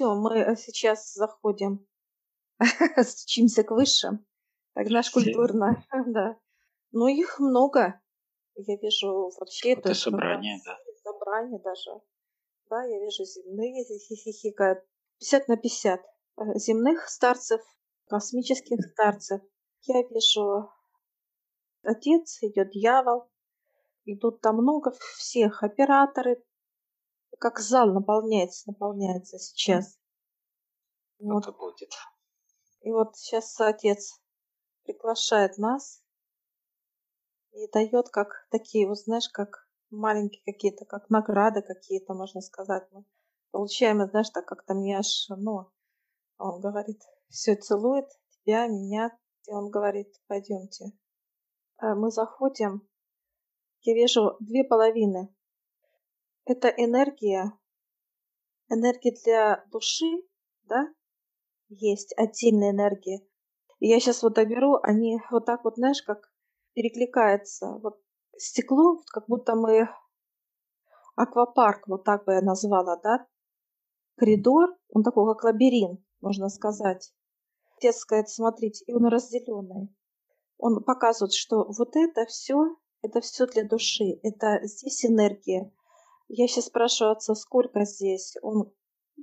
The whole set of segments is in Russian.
все, мы э, сейчас заходим, стучимся к высшим. Так, наш культурно, да. Ну, их много. Я вижу вообще... Это собрание, да. Собрание даже. Да, я вижу земные хихикают. 50 на 50. Э, земных старцев, космических старцев. Я вижу отец, идет дьявол. Идут там много всех. Операторы. Как зал наполняется, наполняется сейчас. Вот. Это будет. И вот сейчас отец приглашает нас и дает как такие, вот знаешь, как маленькие какие-то, как награды какие-то, можно сказать. Мы получаем, знаешь, так как-то мне аж, ну, он говорит, все целует тебя, меня. И он говорит, пойдемте. А мы заходим, я вижу две половины. Это энергия, энергия для души, да, есть отдельная энергия. И я сейчас вот доберу, они вот так вот, знаешь, как перекликается. Вот стекло, как будто мы аквапарк, вот так бы я назвала, да, коридор, он такой, как лабиринт, можно сказать. Отец сказать, смотрите, и он разделенный. Он показывает, что вот это все, это все для души, это здесь энергия. Я сейчас спрашиваю отца, сколько здесь? Он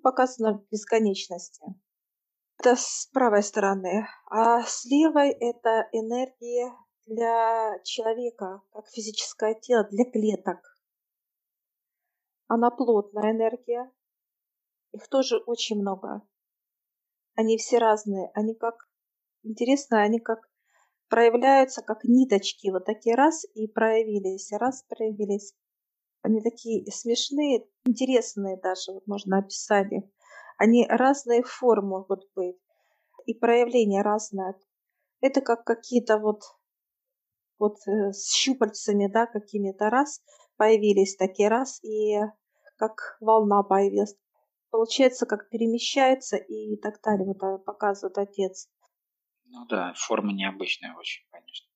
показано бесконечности. Это с правой стороны. А с левой это энергия для человека, как физическое тело, для клеток. Она плотная энергия. Их тоже очень много. Они все разные. Они как, интересно, они как проявляются, как ниточки. Вот такие раз и проявились, раз проявились. Они такие смешные, интересные даже, вот можно описать их. Они разные формы могут быть. И проявления разные. Это как какие-то вот вот э, с щупальцами, да, какими-то раз появились такие раз, и как волна появилась. Получается, как перемещается и так далее, вот э, показывает отец. Ну да, форма необычная очень, конечно.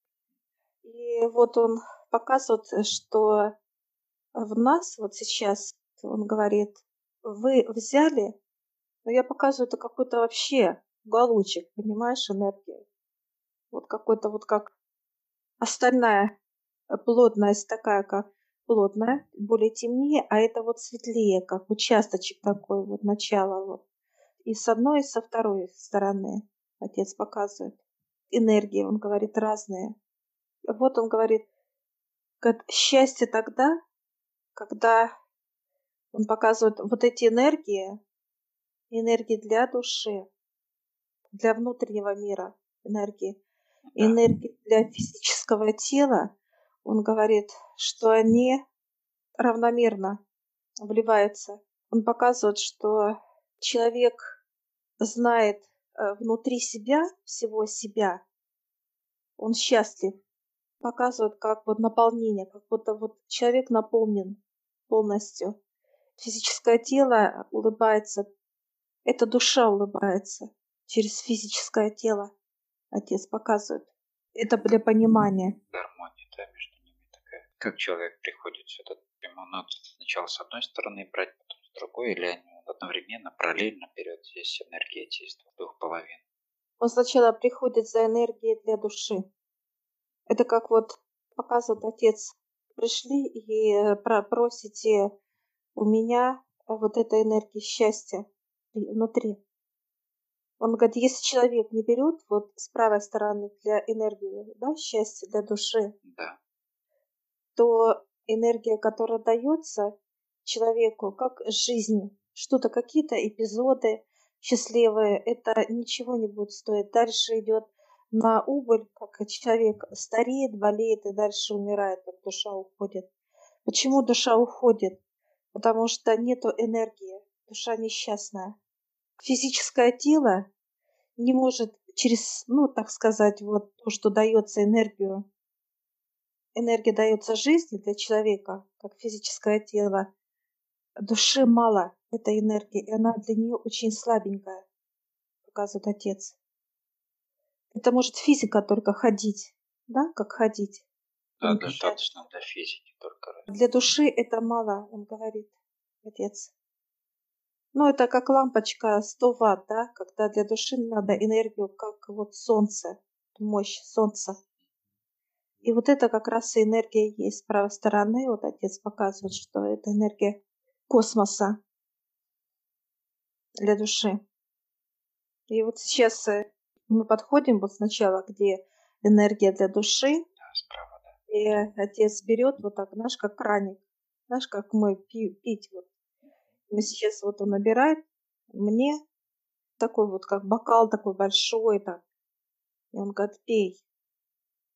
И вот он показывает, что в нас вот сейчас, он говорит, вы взяли, но я показываю, это какой-то вообще уголочек, понимаешь, энергия. Вот какой-то вот как Остальная э, плотность такая, как плотная, более темнее, а это вот светлее, как участочек такой, вот начало вот. И с одной, и со второй стороны отец показывает. Энергии, он говорит, разные. Вот он говорит, как счастье тогда, когда он показывает вот эти энергии, энергии для души, для внутреннего мира энергии, энергии для физического тела, он говорит, что они равномерно вливаются. Он показывает, что человек знает э, внутри себя, всего себя, он счастлив. Показывает как вот наполнение, как будто вот человек наполнен полностью. Физическое тело улыбается, эта душа улыбается через физическое тело отец показывает. Это для понимания. Гармония, да, между ними такая. Как человек приходит сюда? Ему надо сначала с одной стороны брать, потом с другой, или они одновременно, параллельно вперед здесь энергия действует двух половин? Он сначала приходит за энергией для души. Это как вот показывает отец. Пришли и э, просите у меня вот этой энергии счастья внутри. Он говорит, если человек не берет вот с правой стороны для энергии, да, счастья для души, да. то энергия, которая дается человеку, как жизнь, что-то, какие-то эпизоды счастливые, это ничего не будет стоить. Дальше идет на убыль, как человек стареет, болеет и дальше умирает, как душа уходит. Почему душа уходит? Потому что нету энергии, душа несчастная физическое тело не может через, ну, так сказать, вот то, что дается энергию, энергия дается жизни для человека, как физическое тело, душе мало этой энергии, и она для нее очень слабенькая, показывает отец. Это может физика только ходить, да, как ходить. Да, достаточно для физики только. Для души это мало, он говорит, отец. Ну, это как лампочка 100 ватт, да, когда для души надо энергию, как вот солнце, мощь солнца. И вот это как раз и энергия есть с правой стороны. Вот отец показывает, что это энергия космоса для души. И вот сейчас э, мы подходим вот сначала, где энергия для души. Да, справа, да. И отец берет вот так, знаешь, как краник. Знаешь, как мы пи- пить вот. Мы сейчас вот он набирает мне такой вот, как бокал такой большой так. И он говорит, пей.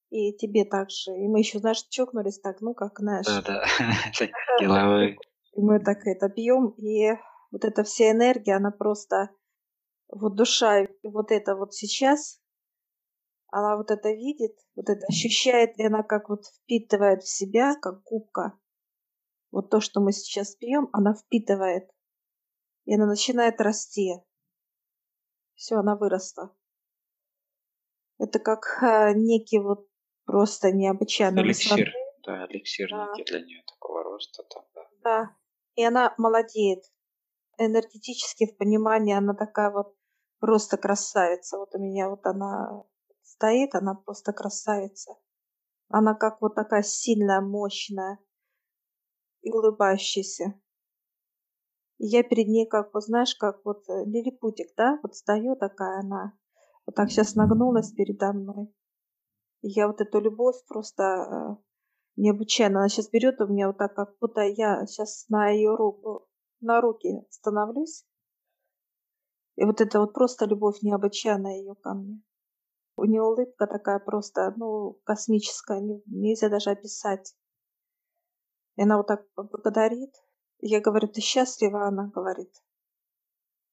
И тебе также. И мы еще, знаешь, чокнулись так, ну, как, знаешь. Да, да. Деловой. И мы так это пьем, и вот эта вся энергия, она просто, вот душа, вот это вот сейчас, она вот это видит, вот это ощущает, и она как вот впитывает в себя, как губка. Вот то, что мы сейчас пьем, она впитывает. И она начинает расти. Все, она выросла. Это как э, некий вот просто необычайный Эликсир. Да, эликсир Да. некий для нее такого роста там, да. Да. И она молодеет. Энергетически в понимании она такая вот просто красавица. Вот у меня вот она стоит, она просто красавица. Она как вот такая сильная, мощная и улыбающаяся. И я перед ней как вот, знаешь, как вот э, лилипутик, да? Вот стою такая она. Вот так сейчас нагнулась передо мной. И я вот эту любовь просто э, необычайно. Она сейчас берет у меня вот так, как будто я сейчас на ее руку, на руки становлюсь. И вот это вот просто любовь необычайная ее ко мне. У нее улыбка такая просто, ну, космическая, не- нельзя даже описать. И она вот так благодарит. Я говорю, ты счастлива? Она говорит.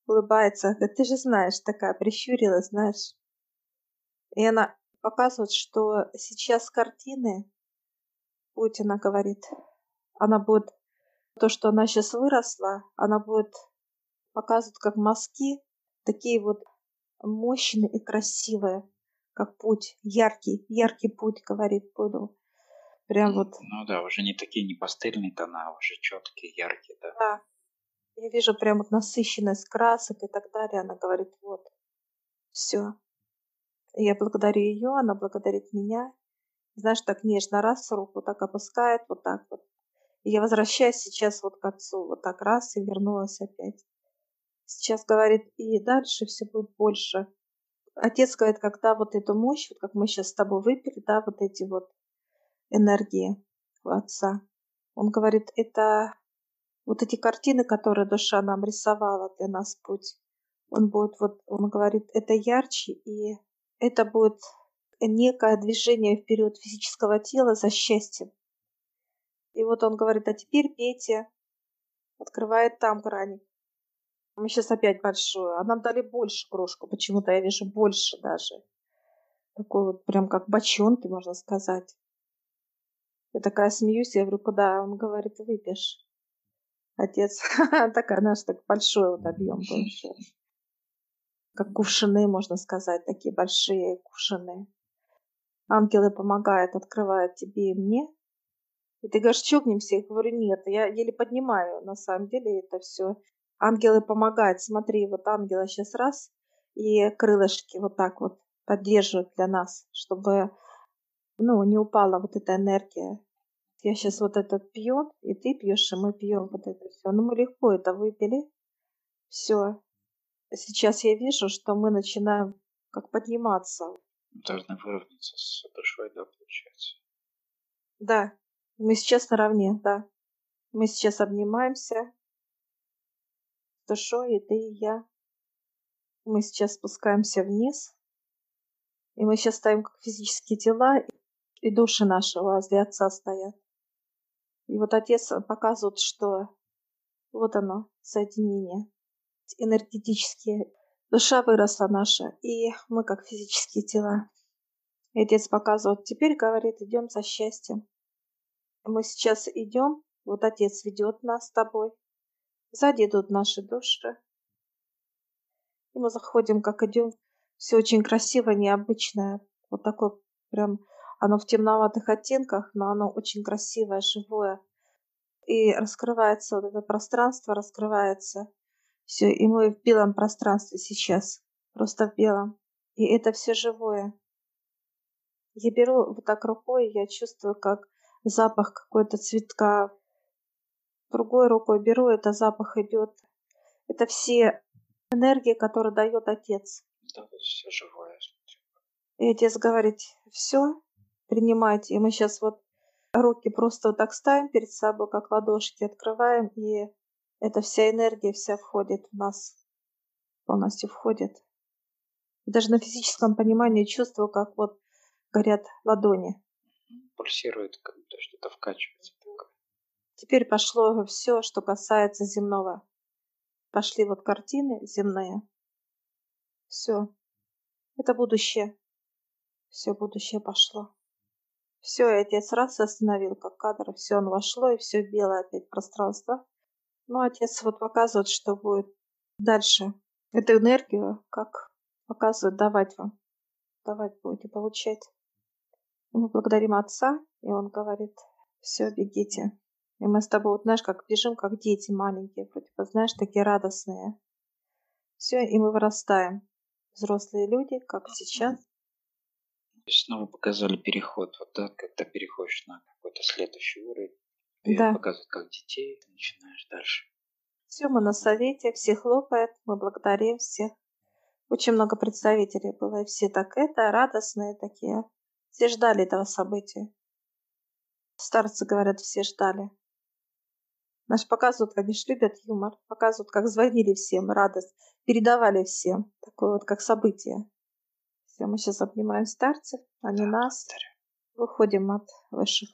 Улыбается. Говорит, ты же знаешь, такая прищурилась, знаешь. И она показывает, что сейчас картины будет, она говорит, она будет, то, что она сейчас выросла, она будет показывать как мазки, такие вот мощные и красивые, как путь, яркий, яркий путь, говорит, буду. Прям вот, Ну да, уже не такие не пастельные тона, уже четкие, яркие, да. да. Я вижу прям вот насыщенность красок и так далее. Она говорит, вот, все. Я благодарю ее, она благодарит меня. Знаешь, так нежно раз руку так опускает, вот так вот. И я возвращаюсь сейчас вот к отцу, вот так раз и вернулась опять. Сейчас говорит, и дальше все будет больше. Отец говорит, когда вот эту мощь, вот как мы сейчас с тобой выпили, да, вот эти вот энергии у отца, он говорит, это вот эти картины, которые душа нам рисовала для нас путь, он будет вот, он говорит, это ярче, и это будет некое движение вперед физического тела за счастьем. И вот он говорит, а теперь пейте, открывает там краник. Мы сейчас опять большую, а нам дали больше кружку, почему-то я вижу больше даже. Такой вот прям как бочонки, можно сказать. Я такая смеюсь, я говорю, куда? Он говорит, выпьешь. Отец, такая, знаешь, так большой вот объем сейчас. Как кувшины, можно сказать, такие большие кувшины. Ангелы помогают, открывают тебе и мне. И ты говоришь, чокнемся? Я говорю, нет, я еле поднимаю. На самом деле это все. Ангелы помогают. Смотри, вот ангела сейчас раз, и крылышки вот так вот поддерживают для нас, чтобы ну, не упала вот эта энергия. Я сейчас вот этот пью, и ты пьешь, и мы пьем вот это все. Ну, мы легко это выпили. Все. Сейчас я вижу, что мы начинаем как подниматься. Должны выровняться с душой, да, получается. Да, мы сейчас наравне, да. Мы сейчас обнимаемся с душой, и ты, и я. Мы сейчас спускаемся вниз. И мы сейчас стоим как физические тела, и души наши возле Отца стоят. И вот Отец показывает, что вот оно, соединение энергетические. Душа выросла наша, и мы как физические тела. И Отец показывает, теперь, говорит, идем за счастьем. Мы сейчас идем, вот Отец ведет нас с тобой. Сзади идут наши души. И мы заходим, как идем. Все очень красиво, необычное. Вот такое прям, оно в темноватых оттенках, но оно очень красивое, живое. И раскрывается вот это пространство, раскрывается. Все, и мы в белом пространстве сейчас. Просто в белом. И это все живое. Я беру вот так рукой, я чувствую, как запах какой-то цветка. Другой рукой беру, это запах идет. Это все энергии, которые дает отец. Да, все живое. И отец говорит, все, принимайте. И мы сейчас вот руки просто вот так ставим перед собой, как ладошки, открываем, и эта вся энергия вся входит в нас, полностью входит. И даже на физическом понимании чувствую, как вот горят ладони. Пульсирует, как будто что-то вкачивается. Теперь пошло все, что касается земного. Пошли вот картины земные. Все. Это будущее. Все будущее пошло. Все, и отец раз остановил, как кадр, все, он вошло, и все белое опять пространство. Ну, отец вот показывает, что будет дальше. Эту энергию, как показывает, давать вам. Давать будете получать. И мы благодарим отца, и он говорит, все, бегите. И мы с тобой, вот знаешь, как бежим, как дети маленькие, вроде бы, знаешь, такие радостные. Все, и мы вырастаем. Взрослые люди, как сейчас. Снова показали переход, вот да, когда переходишь на какой-то следующий уровень. И Да. показывают, как детей начинаешь дальше. Все, мы на совете, все хлопают, мы благодарим всех. Очень много представителей было, и все так это, радостные такие. Все ждали этого события. Старцы говорят, все ждали. Наш показывают, они ж любят юмор. Показывают, как звонили всем, радость. Передавали всем. Такое вот, как событие. Все, мы сейчас обнимаем старцев, они нас. Благодарю. Выходим от высших